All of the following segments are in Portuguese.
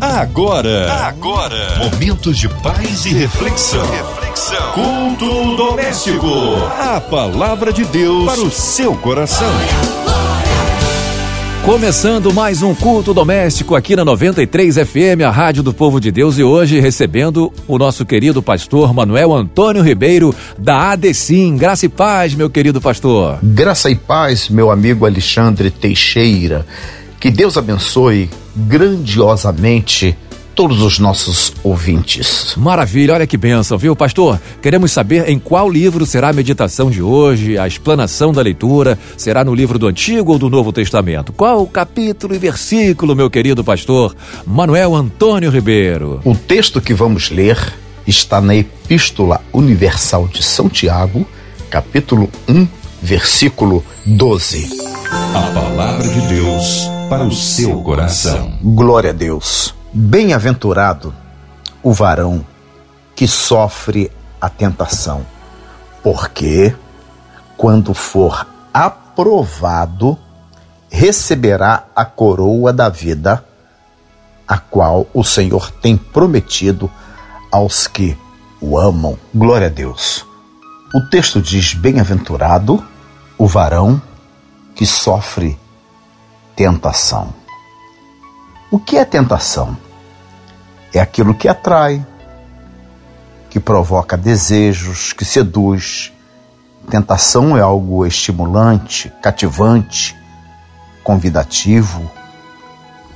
Agora, agora, momentos de paz e reflexão. reflexão. Culto doméstico. A palavra de Deus para o seu coração. Começando mais um culto doméstico aqui na 93 FM, a Rádio do Povo de Deus, e hoje recebendo o nosso querido pastor Manuel Antônio Ribeiro, da ADECIM. Graça e paz, meu querido pastor. Graça e paz, meu amigo Alexandre Teixeira. Que Deus abençoe grandiosamente todos os nossos ouvintes. Maravilha, olha que benção, viu, pastor? Queremos saber em qual livro será a meditação de hoje, a explanação da leitura, será no livro do Antigo ou do Novo Testamento? Qual capítulo e versículo, meu querido pastor Manuel Antônio Ribeiro? O texto que vamos ler está na Epístola Universal de São Tiago, capítulo 1, versículo 12. A palavra de Deus para o seu coração. Glória a Deus. Bem-aventurado o varão que sofre a tentação, porque quando for aprovado, receberá a coroa da vida, a qual o Senhor tem prometido aos que o amam. Glória a Deus. O texto diz: Bem-aventurado o varão que sofre tentação. O que é tentação? É aquilo que atrai, que provoca desejos, que seduz. Tentação é algo estimulante, cativante, convidativo,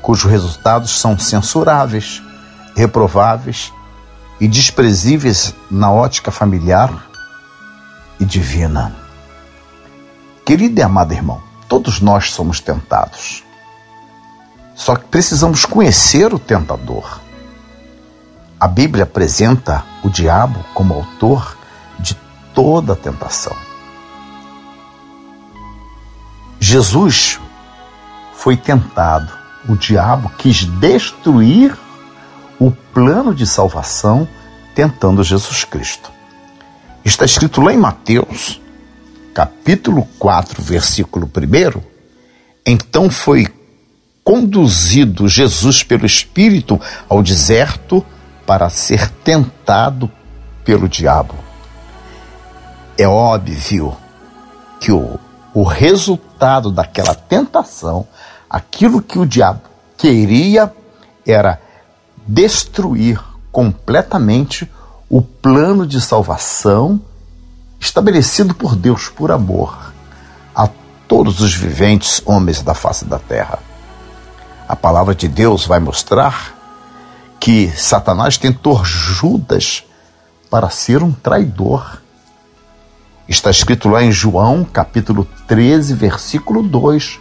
cujos resultados são censuráveis, reprováveis e desprezíveis na ótica familiar e divina. Querido e amado irmão, Todos nós somos tentados. Só que precisamos conhecer o tentador. A Bíblia apresenta o diabo como autor de toda a tentação. Jesus foi tentado. O diabo quis destruir o plano de salvação tentando Jesus Cristo. Está escrito lá em Mateus, capítulo 4, versículo 1, então foi conduzido Jesus pelo Espírito ao deserto para ser tentado pelo diabo. É óbvio que o, o resultado daquela tentação, aquilo que o diabo queria, era destruir completamente o plano de salvação estabelecido por Deus por amor a todos os viventes homens da face da terra. A palavra de Deus vai mostrar que Satanás tentou Judas para ser um traidor. Está escrito lá em João, capítulo 13, versículo 2,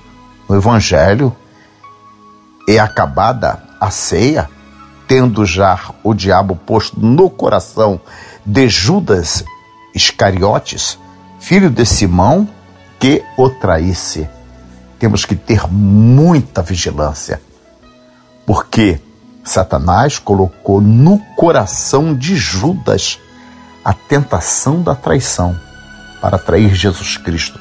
no Evangelho. É acabada a ceia, tendo já o diabo posto no coração de Judas Iscariotes, filho de Simão, que o traísse. Temos que ter muita vigilância, porque Satanás colocou no coração de Judas a tentação da traição para trair Jesus Cristo.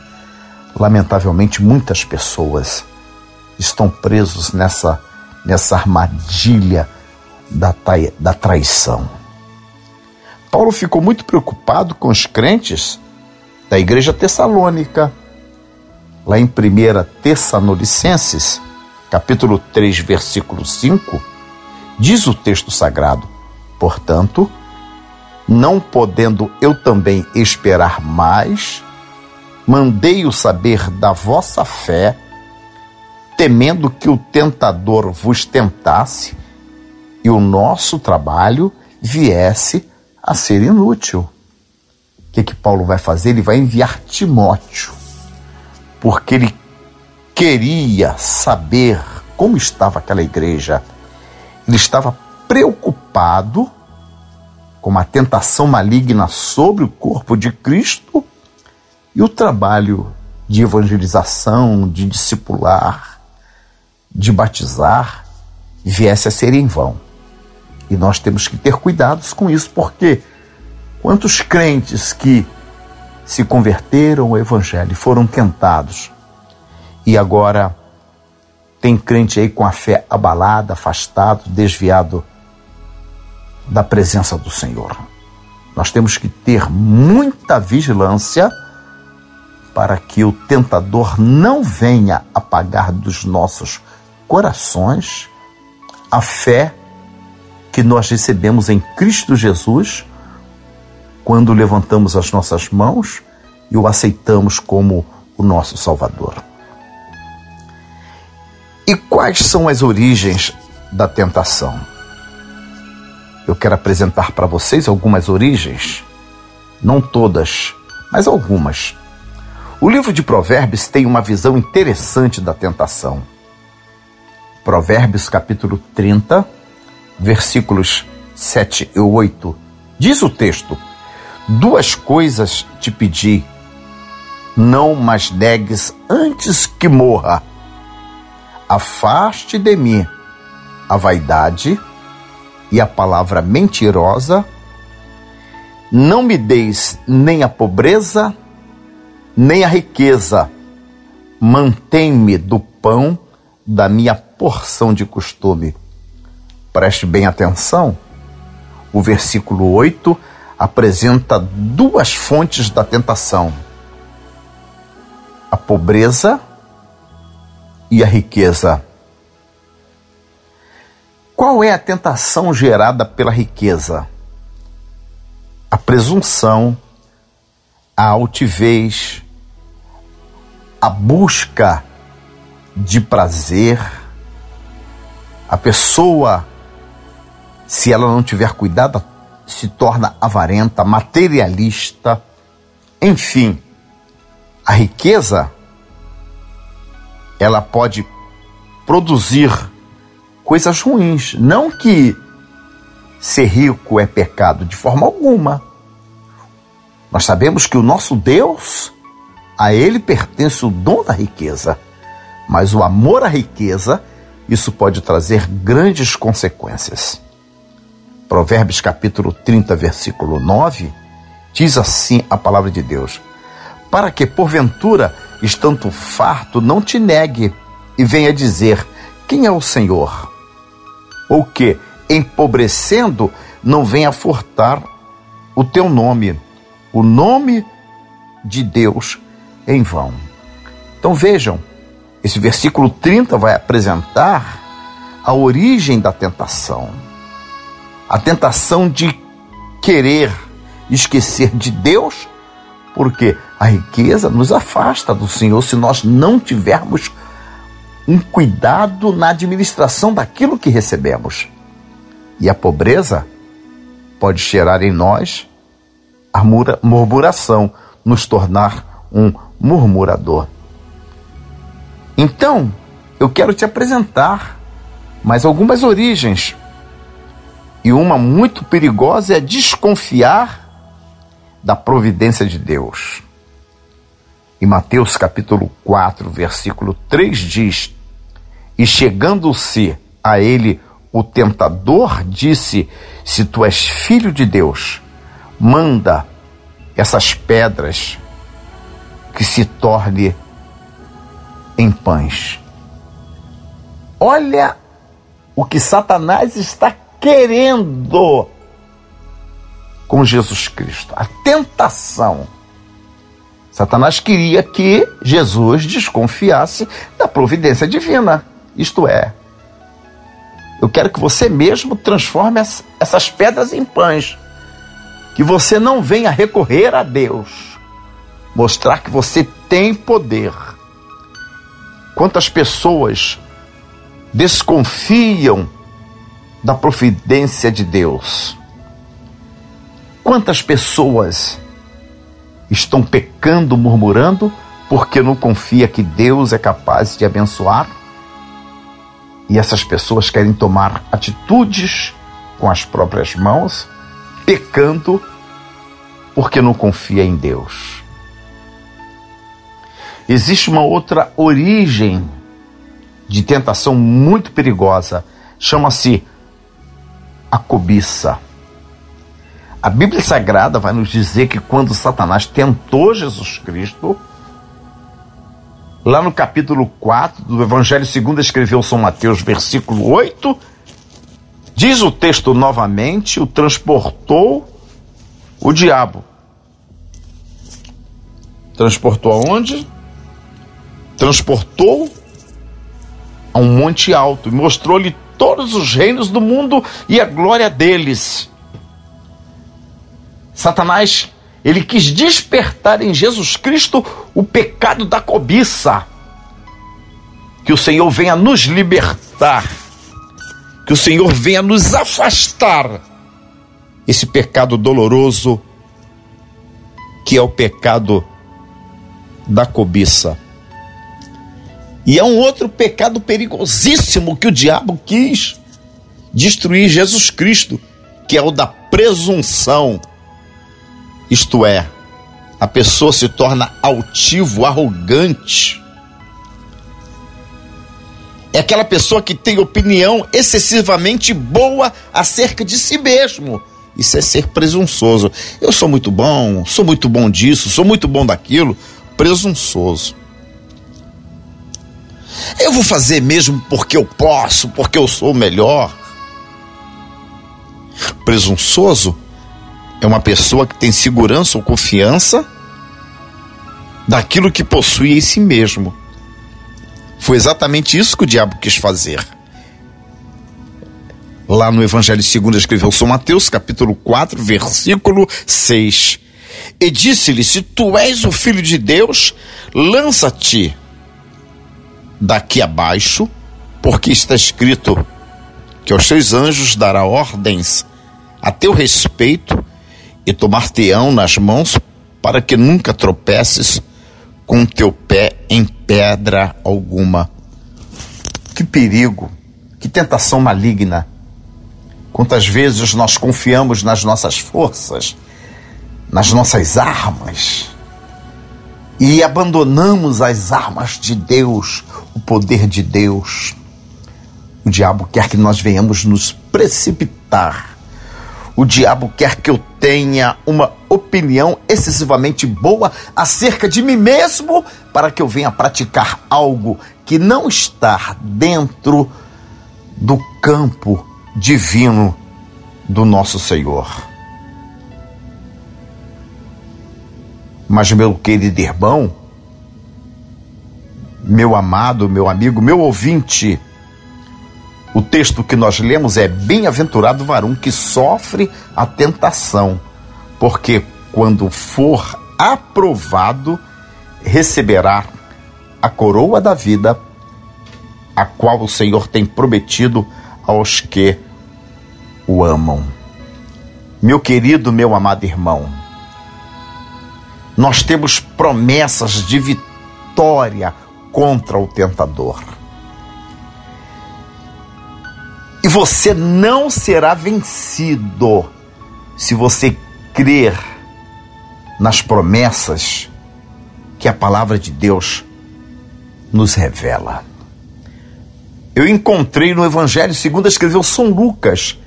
Lamentavelmente, muitas pessoas estão presos nessa, nessa armadilha da, da traição. Paulo ficou muito preocupado com os crentes da igreja tessalônica. Lá em 1 Tessalonicenses, capítulo 3, versículo 5, diz o texto sagrado: Portanto, não podendo eu também esperar mais, mandei-o saber da vossa fé, temendo que o tentador vos tentasse e o nosso trabalho viesse a ser inútil. O que, que Paulo vai fazer? Ele vai enviar Timóteo, porque ele queria saber como estava aquela igreja. Ele estava preocupado com a tentação maligna sobre o corpo de Cristo e o trabalho de evangelização, de discipular, de batizar, viesse a ser em vão. E nós temos que ter cuidados com isso, porque quantos crentes que se converteram ao Evangelho foram tentados e agora Tem crente aí com a fé abalada, afastado, desviado da presença do Senhor. Nós temos que ter muita vigilância para que o tentador não venha apagar dos nossos corações a fé que nós recebemos em Cristo Jesus quando levantamos as nossas mãos e o aceitamos como o nosso Salvador. E quais são as origens da tentação? Eu quero apresentar para vocês algumas origens, não todas, mas algumas. O livro de Provérbios tem uma visão interessante da tentação. Provérbios capítulo 30, versículos 7 e 8, diz o texto: Duas coisas te pedi, não mais negues antes que morra. Afaste de mim a vaidade e a palavra mentirosa, não me deis nem a pobreza, nem a riqueza, mantém-me do pão da minha porção de costume. Preste bem atenção, o versículo 8 apresenta duas fontes da tentação: a pobreza e a riqueza. Qual é a tentação gerada pela riqueza? A presunção, a altivez, a busca de prazer. A pessoa, se ela não tiver cuidado, se torna avarenta, materialista. Enfim, a riqueza ela pode produzir coisas ruins. Não que ser rico é pecado, de forma alguma. Nós sabemos que o nosso Deus, a Ele pertence o dom da riqueza. Mas o amor à riqueza, isso pode trazer grandes consequências. Provérbios capítulo 30, versículo 9, diz assim a palavra de Deus: Para que porventura estando farto, não te negue e venha dizer: Quem é o Senhor? Ou que, empobrecendo, não venha furtar o teu nome, o nome de Deus em vão. Então vejam, esse versículo 30 vai apresentar a origem da tentação. A tentação de querer esquecer de Deus porque a riqueza nos afasta do Senhor se nós não tivermos um cuidado na administração daquilo que recebemos. E a pobreza pode gerar em nós a murmuração, nos tornar um murmurador. Então, eu quero te apresentar mais algumas origens. E uma muito perigosa é desconfiar da providência de Deus. Em Mateus capítulo 4, versículo 3 diz: E chegando-se a ele o tentador, disse: Se tu és filho de Deus, manda essas pedras que se torne em pães. Olha o que Satanás está querendo com Jesus Cristo. A tentação. Satanás queria que Jesus desconfiasse da providência divina. Isto é, eu quero que você mesmo transforme essas pedras em pães. Que você não venha recorrer a Deus. Mostrar que você tem poder. Quantas pessoas desconfiam da providência de Deus? Quantas pessoas estão pecando, murmurando, porque não confia que Deus é capaz de abençoar? E essas pessoas querem tomar atitudes com as próprias mãos, pecando, porque não confia em Deus. Existe uma outra origem de tentação muito perigosa, chama-se a cobiça. A Bíblia Sagrada vai nos dizer que quando Satanás tentou Jesus Cristo, Lá no capítulo 4 do Evangelho segundo escreveu São Mateus, versículo 8, diz o texto novamente, o transportou o diabo. Transportou aonde? Transportou a um monte alto e mostrou-lhe todos os reinos do mundo e a glória deles. Satanás ele quis despertar em Jesus Cristo o pecado da cobiça. Que o Senhor venha nos libertar. Que o Senhor venha nos afastar esse pecado doloroso que é o pecado da cobiça. E é um outro pecado perigosíssimo que o diabo quis destruir Jesus Cristo, que é o da presunção. Isto é, a pessoa se torna altivo, arrogante. É aquela pessoa que tem opinião excessivamente boa acerca de si mesmo. Isso é ser presunçoso. Eu sou muito bom, sou muito bom disso, sou muito bom daquilo. Presunçoso. Eu vou fazer mesmo porque eu posso, porque eu sou melhor. Presunçoso é uma pessoa que tem segurança ou confiança daquilo que possui em si mesmo. Foi exatamente isso que o diabo quis fazer. Lá no Evangelho segundo escreveu São Mateus, capítulo 4, versículo 6. E disse-lhe: Se tu és o filho de Deus, lança-te daqui abaixo, porque está escrito que aos seus anjos dará ordens a teu respeito e tomar-te-ão nas mãos para que nunca tropeces com teu pé em pedra alguma. Que perigo, que tentação maligna. Quantas vezes nós confiamos nas nossas forças, nas nossas armas, e abandonamos as armas de Deus, o poder de Deus. O diabo quer que nós venhamos nos precipitar o diabo quer que eu tenha uma opinião excessivamente boa acerca de mim mesmo para que eu venha praticar algo que não está dentro do campo divino do nosso Senhor. Mas, meu querido irmão, meu amado, meu amigo, meu ouvinte, o texto que nós lemos é: Bem-aventurado varão que sofre a tentação, porque quando for aprovado, receberá a coroa da vida, a qual o Senhor tem prometido aos que o amam. Meu querido, meu amado irmão, nós temos promessas de vitória contra o tentador. E você não será vencido se você crer nas promessas que a palavra de Deus nos revela. Eu encontrei no Evangelho segundo escreveu São Lucas,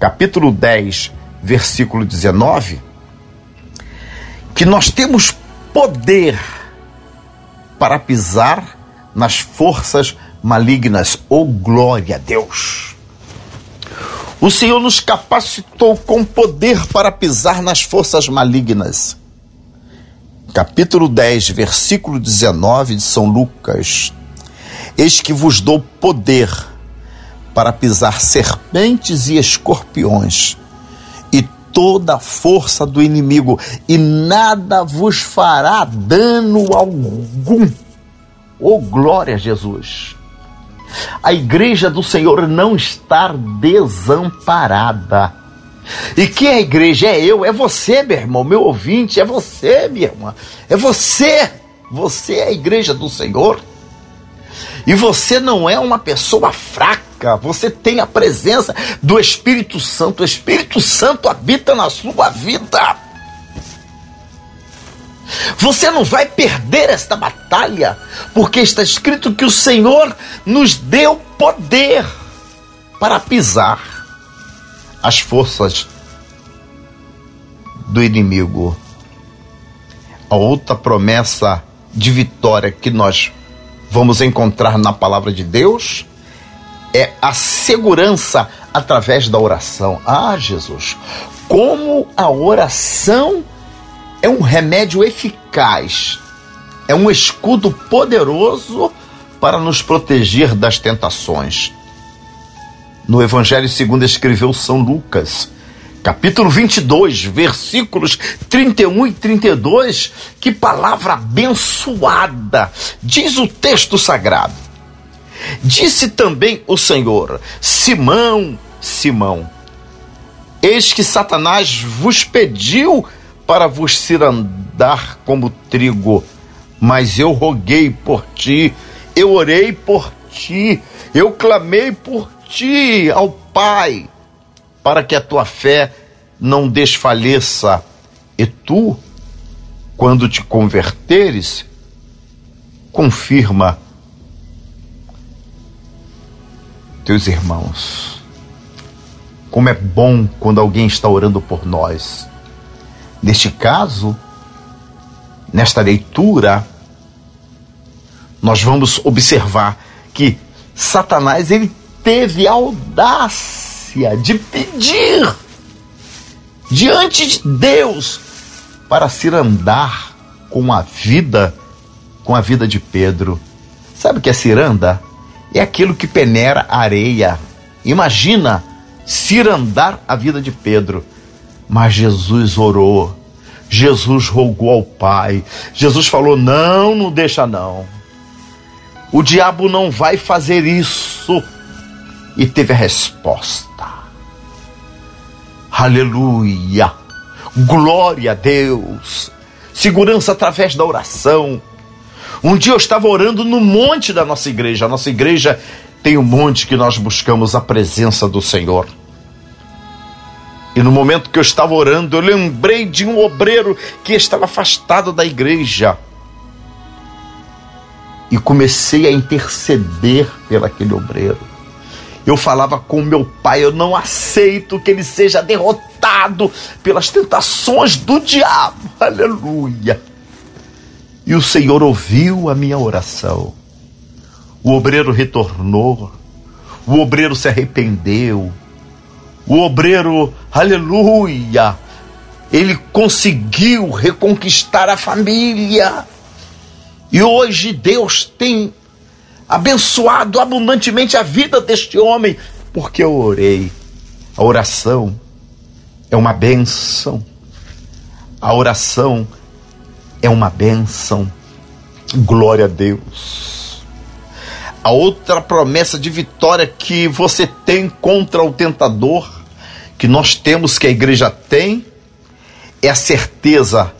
capítulo 10, versículo 19, que nós temos poder para pisar nas forças malignas. Oh, glória a Deus! O Senhor nos capacitou com poder para pisar nas forças malignas. Capítulo 10, versículo 19 de São Lucas. Eis que vos dou poder para pisar serpentes e escorpiões toda a força do inimigo, e nada vos fará dano algum. Oh, glória a Jesus! a igreja do Senhor não estar desamparada. E quem é a igreja? É eu, é você, meu irmão, meu ouvinte, é você, minha irmã, é você. Você é a igreja do Senhor. E você não é uma pessoa fraca, você tem a presença do Espírito Santo. O Espírito Santo habita na sua vida. Você não vai perder esta batalha, porque está escrito que o Senhor nos deu poder para pisar as forças do inimigo. A outra promessa de vitória que nós vamos encontrar na palavra de Deus é a segurança através da oração. Ah, Jesus, como a oração é um remédio eficaz, é um escudo poderoso para nos proteger das tentações. No Evangelho segundo escreveu São Lucas, capítulo 22, versículos 31 e 32, que palavra abençoada, diz o texto sagrado. Disse também o Senhor: Simão, Simão, eis que Satanás vos pediu para vos cirandar como trigo, mas eu roguei por ti, eu orei por ti, eu clamei por ti ao Pai, para que a tua fé não desfaleça, e tu, quando te converteres, confirma teus irmãos. Como é bom quando alguém está orando por nós. Neste caso, nesta leitura, nós vamos observar que Satanás ele teve a audácia de pedir diante de Deus para se andar com a vida, com a vida de Pedro. Sabe o que é ciranda? É aquilo que peneira a areia. Imagina cirandar a vida de Pedro. Mas Jesus orou, Jesus rogou ao Pai, Jesus falou: não, não deixa não. O diabo não vai fazer isso. E teve a resposta. Aleluia! Glória a Deus! Segurança através da oração um dia eu estava orando no monte da nossa igreja. A nossa igreja tem um monte que nós buscamos a presença do Senhor. E no momento que eu estava orando, eu lembrei de um obreiro que estava afastado da igreja. E comecei a interceder pelo aquele obreiro. Eu falava com meu pai, eu não aceito que ele seja derrotado pelas tentações do diabo. Aleluia. E o Senhor ouviu a minha oração. O obreiro retornou, o obreiro se arrependeu, o obreiro, aleluia, ele conseguiu reconquistar a família. E hoje Deus tem abençoado abundantemente a vida deste homem, porque eu orei. A oração é uma benção. A oração é uma bênção. Glória a Deus. A outra promessa de vitória que você tem contra o tentador, que nós temos, que a igreja tem, é a certeza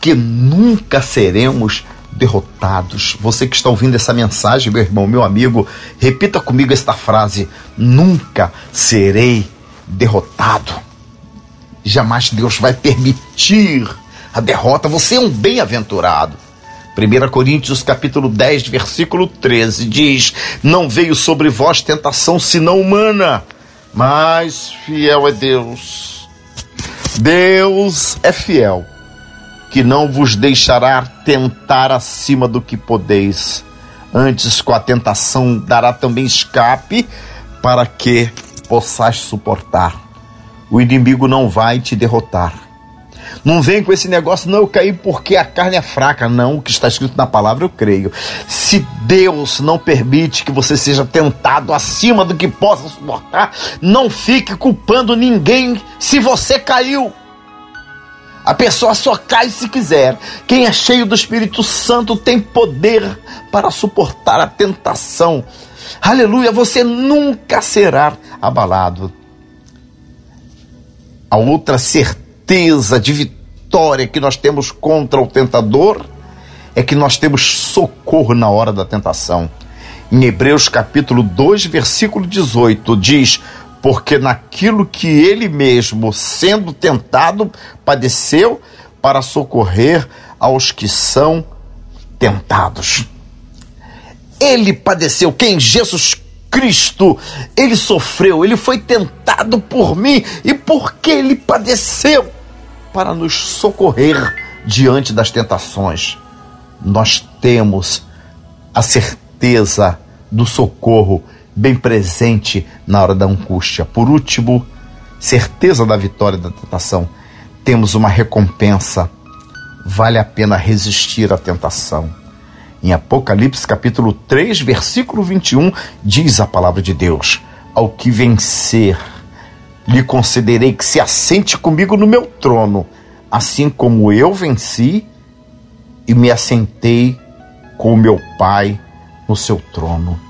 que nunca seremos derrotados. Você que está ouvindo essa mensagem, meu irmão, meu amigo, repita comigo esta frase: nunca serei derrotado. Jamais Deus vai permitir a derrota, você é um bem-aventurado. 1 Coríntios capítulo 10, versículo 13 diz: Não veio sobre vós tentação senão humana, mas fiel é Deus. Deus é fiel, que não vos deixará tentar acima do que podeis. Antes, com a tentação, dará também escape para que possais suportar. O inimigo não vai te derrotar não vem com esse negócio, não, eu caí porque a carne é fraca. Não, o que está escrito na palavra eu creio. Se Deus não permite que você seja tentado acima do que possa suportar, não fique culpando ninguém se você caiu. A pessoa só cai se quiser. Quem é cheio do Espírito Santo tem poder para suportar a tentação. Aleluia, você nunca será abalado. A outra certeza certeza de vitória que nós temos contra o tentador é que nós temos socorro na hora da tentação. Em Hebreus capítulo 2, versículo 18, diz: Porque naquilo que ele mesmo, sendo tentado, padeceu para socorrer aos que são tentados. Ele padeceu, quem? Jesus Cristo, ele sofreu, ele foi tentado por mim e porque ele padeceu para nos socorrer diante das tentações. Nós temos a certeza do socorro bem presente na hora da angústia. Por último, certeza da vitória da tentação. Temos uma recompensa. Vale a pena resistir à tentação. Em Apocalipse capítulo 3, versículo 21, diz a palavra de Deus: Ao que vencer, lhe concederei que se assente comigo no meu trono, assim como eu venci e me assentei com meu Pai no seu trono.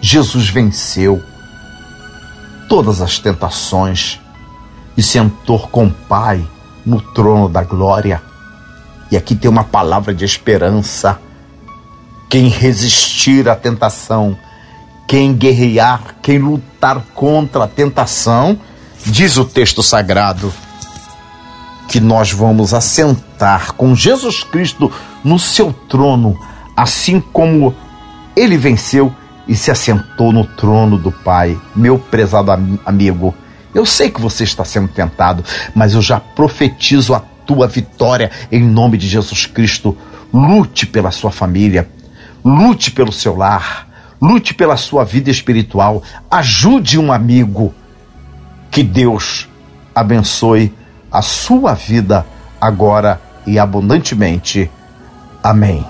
Jesus venceu todas as tentações e sentou com o Pai no trono da glória. E aqui tem uma palavra de esperança. Quem resistir à tentação, quem guerrear, quem lutar contra a tentação, diz o texto sagrado, que nós vamos assentar com Jesus Cristo no seu trono, assim como ele venceu e se assentou no trono do Pai. Meu prezado amigo, eu sei que você está sendo tentado, mas eu já profetizo a tua vitória em nome de Jesus Cristo. Lute pela sua família, lute pelo seu lar, lute pela sua vida espiritual, ajude um amigo. Que Deus abençoe a sua vida agora e abundantemente. Amém.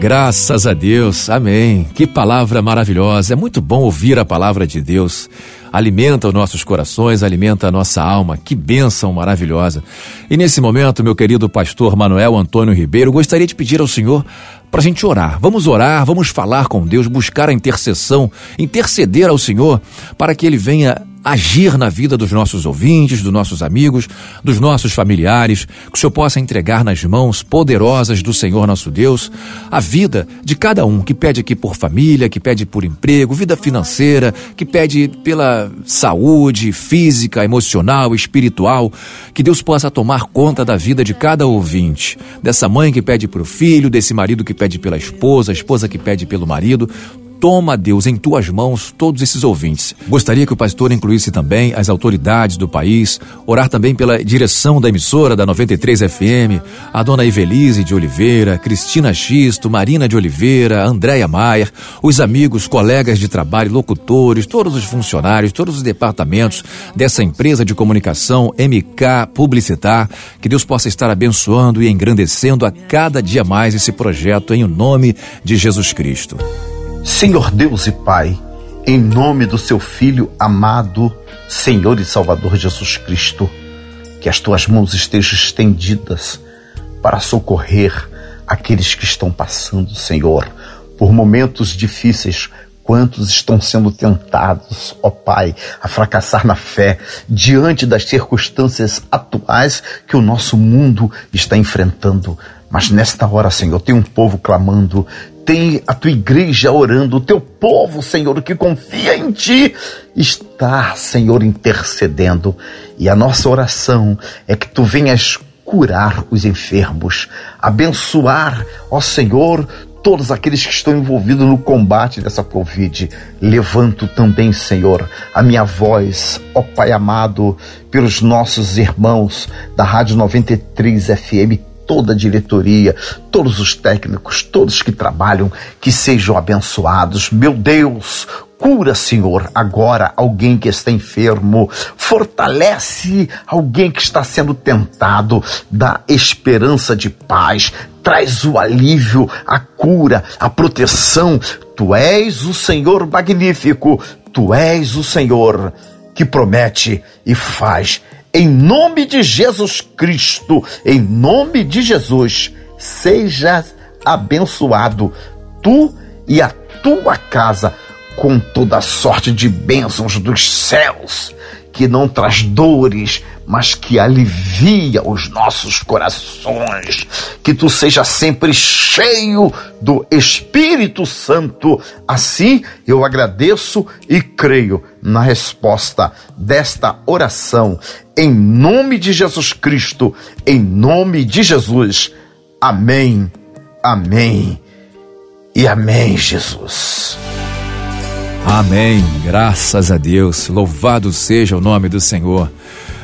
Graças a Deus, amém. Que palavra maravilhosa. É muito bom ouvir a palavra de Deus. Alimenta os nossos corações, alimenta a nossa alma. Que bênção maravilhosa. E nesse momento, meu querido pastor Manuel Antônio Ribeiro, gostaria de pedir ao Senhor para a gente orar. Vamos orar, vamos falar com Deus, buscar a intercessão, interceder ao Senhor para que Ele venha agir na vida dos nossos ouvintes, dos nossos amigos, dos nossos familiares, que o Senhor possa entregar nas mãos poderosas do Senhor nosso Deus a vida de cada um que pede aqui por família, que pede por emprego, vida financeira, que pede pela saúde física, emocional, espiritual, que Deus possa tomar conta da vida de cada ouvinte, dessa mãe que pede para o filho, desse marido que pede pela esposa, a esposa que pede pelo marido, Toma, Deus, em tuas mãos todos esses ouvintes. Gostaria que o pastor incluísse também as autoridades do país, orar também pela direção da emissora da 93 FM, a dona Evelise de Oliveira, Cristina Xisto, Marina de Oliveira, Andréia Maier, os amigos, colegas de trabalho, locutores, todos os funcionários, todos os departamentos dessa empresa de comunicação MK Publicitar, que Deus possa estar abençoando e engrandecendo a cada dia mais esse projeto em o nome de Jesus Cristo. Senhor Deus e Pai, em nome do seu Filho amado, Senhor e Salvador Jesus Cristo, que as tuas mãos estejam estendidas para socorrer aqueles que estão passando, Senhor, por momentos difíceis. Quantos estão sendo tentados, ó Pai, a fracassar na fé diante das circunstâncias atuais que o nosso mundo está enfrentando. Mas nesta hora, Senhor, tem um povo clamando, tem a tua igreja orando, o teu povo, Senhor, que confia em ti, está, Senhor, intercedendo. E a nossa oração é que tu venhas curar os enfermos, abençoar, ó Senhor, todos aqueles que estão envolvidos no combate dessa Covid. Levanto também, Senhor, a minha voz, ó Pai amado, pelos nossos irmãos da Rádio 93 FM toda a diretoria, todos os técnicos, todos que trabalham, que sejam abençoados. Meu Deus, cura, Senhor, agora alguém que está enfermo, fortalece alguém que está sendo tentado, dá esperança de paz, traz o alívio, a cura, a proteção. Tu és o Senhor magnífico, tu és o Senhor que promete e faz em nome de Jesus Cristo, em nome de Jesus, sejas abençoado, tu e a tua casa, com toda sorte de bênçãos dos céus que não traz dores, mas que alivia os nossos corações. Que tu seja sempre cheio do Espírito Santo. Assim eu agradeço e creio na resposta desta oração. Em nome de Jesus Cristo, em nome de Jesus. Amém, amém e amém, Jesus. Amém. Graças a Deus. Louvado seja o nome do Senhor.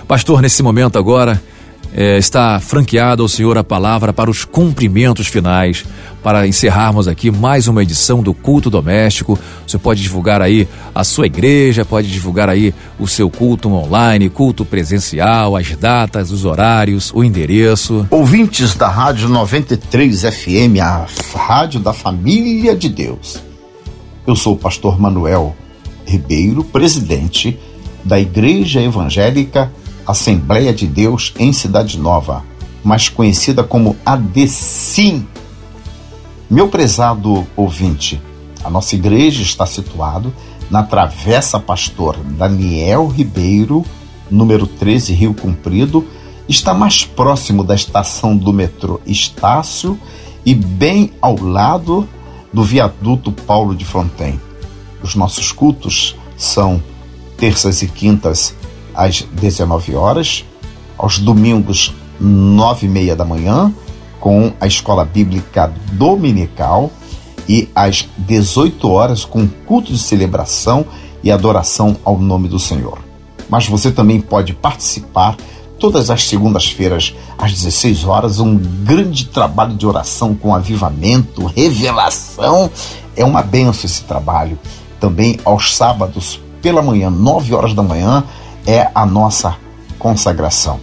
Pastor, nesse momento agora, é, está franqueada ao Senhor a palavra para os cumprimentos finais, para encerrarmos aqui mais uma edição do culto doméstico. Você pode divulgar aí a sua igreja, pode divulgar aí o seu culto online, culto presencial, as datas, os horários, o endereço. Ouvintes da Rádio 93 FM, a rádio da família de Deus. Eu sou o pastor Manuel Ribeiro, presidente da Igreja Evangélica Assembleia de Deus em Cidade Nova, mais conhecida como ADCIM. Meu prezado ouvinte, a nossa igreja está situada na Travessa Pastor Daniel Ribeiro, número 13, Rio Comprido, está mais próximo da estação do metrô Estácio e bem ao lado do viaduto Paulo de Fronten. Os nossos cultos são terças e quintas às 19 horas, aos domingos, 9 e meia da manhã, com a escola bíblica dominical, e às 18 horas, com culto de celebração e adoração ao nome do Senhor. Mas você também pode participar todas as segundas-feiras, às 16 horas, um grande trabalho de oração com avivamento, revelação. É uma benção esse trabalho. Também aos sábados, pela manhã, 9 horas da manhã, é a nossa consagração.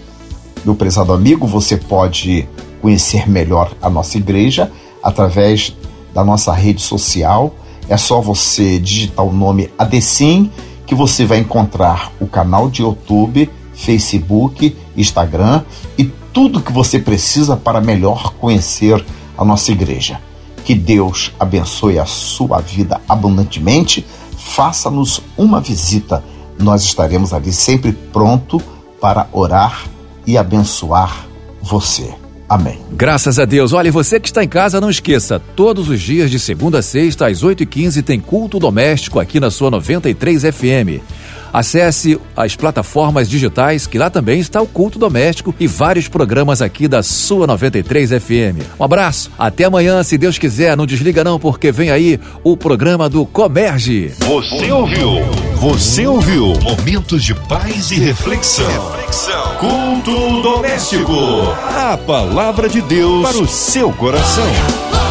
Meu prezado amigo, você pode conhecer melhor a nossa igreja através da nossa rede social. É só você digitar o nome Adecim que você vai encontrar o canal de YouTube, Facebook, Instagram e tudo que você precisa para melhor conhecer a nossa igreja. Que Deus abençoe a sua vida abundantemente. Faça-nos uma visita nós estaremos ali sempre pronto para orar e abençoar você. Amém. Graças a Deus. Olha, você que está em casa, não esqueça, todos os dias de segunda a sexta, às 8h15, tem culto doméstico aqui na sua 93 FM. Acesse as plataformas digitais, que lá também está o culto doméstico e vários programas aqui da sua 93 FM. Um abraço, até amanhã, se Deus quiser. Não desliga não, porque vem aí o programa do Comerge. Você ouviu? Você ouviu? Momentos de paz e reflexão. reflexão. Culto doméstico. A palavra de Deus para o seu coração.